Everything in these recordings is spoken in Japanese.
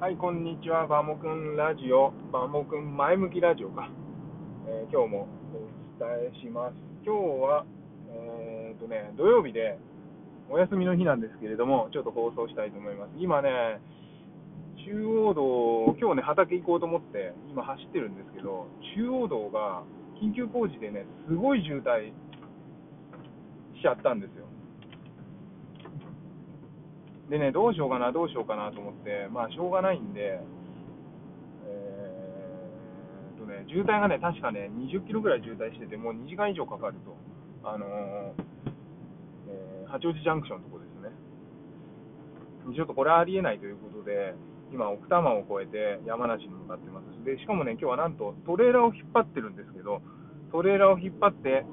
はい、こんにちは。バモくんラジオ、バモくん前向きラジオか。えー今日もお伝えします。今日は、えーとね、土曜日でお休みの日なんですけれども、ちょっと放送したいと思います。今ね、中央道、今日ね、畑行こうと思って、今走ってるんですけど、中央道が緊急工事でね、すごい渋滞しちゃったんですよ。でね、どうしようかな、どうしようかなと思って、まあ、しょうがないんで、えーとね、渋滞がね、確かね、20キロぐらい渋滞してて、もう2時間以上かかると、あのーえー八王子ジャンクションのとこですね。ちょっとこれはありえないということで、今、奥多摩を越えて山梨に向かってます。で、しかもね、今日はなんとトレーラーを引っ張ってるんですけど、トレーラーを引っ張って、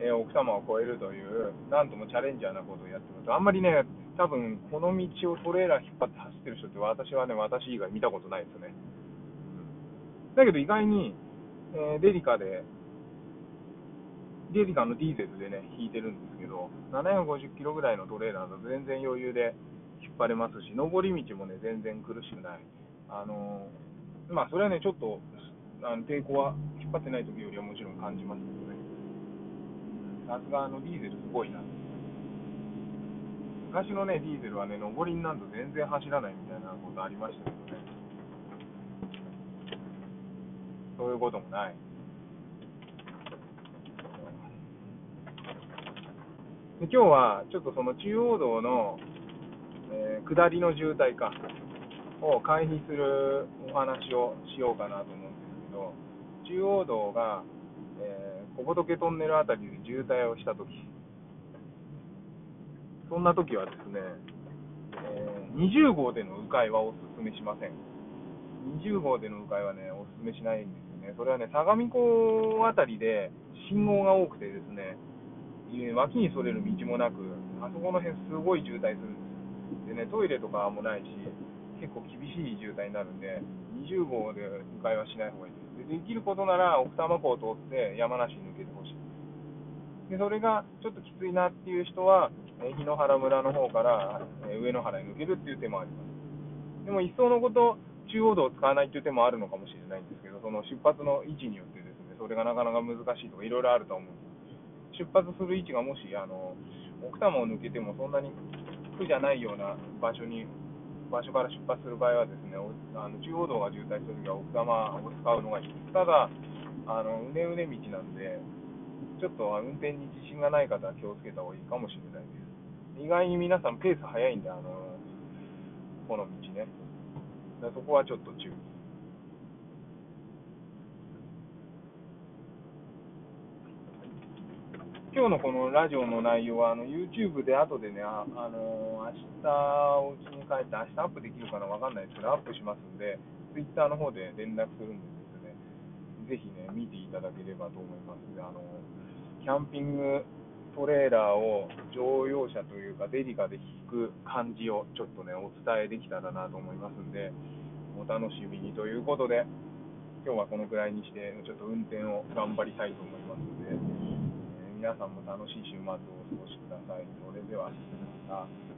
えー奥多摩を越えるという、なんともチャレンジャーなことをやってます。あんまりね、多分この道をトレーラー引っ張って走ってる人って、私はね、私以外見たことないですね。だけど意外に、えーデリカで、デリカのディーゼルでね、引いてるんですけど、750キロぐらいのトレーラーだと全然余裕で引っ張れますし、上り道もね、全然苦しくない。あのーまあ、それはね、ちょっと、あの抵抗は引っ張ってない時よりはもちろん感じますけどね。さすがあのディーゼルすごいな。昔のね、ディーゼルはね、上りになると全然走らないみたいなことありましたけどね。そういうこともない。で今日はちょっとその中央道の、えー下りの渋滞かを回避するお話をしようかなと思うんですけど、中央道が、小仏トンネルあたりで渋滞をしたとき、そんな時はですね、えー20号での迂回はおすすめしません。20号での迂回はね、おすすめしないんですよね。それはね、相模湖あたりで信号が多くてですね、脇にそれる道もなく、あそこの辺すごい渋滞するんです。でね、トイレとかもないし、結構厳しい渋滞になるんで、20号で迂回はしない方がいいです。できることなら奥多摩湖を通って山梨に抜けてほしい。でそれがちょっときついなっていう人は、えー檜原村の方から、え上野原に抜けるっていう手もあります。でも一層のこと、中央道を使わないっていう手もあるのかもしれないんですけど、その出発の位置によってですね、それがなかなか難しいとかいろいろあると思うんです。出発する位置がもし、あの奥多摩を抜けてもそんなに苦じゃないような場所に、場所から出発する場合はですね、あの中央道が渋滞するときは奥多摩を使うのがいいです。ただ、あのうねうね道なんで、ちょっと運転に自信がない方は気をつけた方がいいかもしれないです。意外に皆さんペース早いんで、あのこの道ね。そこはちょっと注意。今日のこのラジオの内容は、あの YouTube で後でね、あ、あの明日お家に帰って、明日アップできるかなわかんないですけど、アップしますんで、Twitter の方で連絡するんでですね、ぜひね、見ていただければと思います。で、あのキャンピングトレーラーを乗用車というか、デリカで引く感じをちょっとね、お伝えできたらなと思いますんで、お楽しみにということで、今日はこのくらいにして、ちょっと運転を頑張りたいと思いますので、皆さんも楽しい週末をお過ごしください。それでは、また。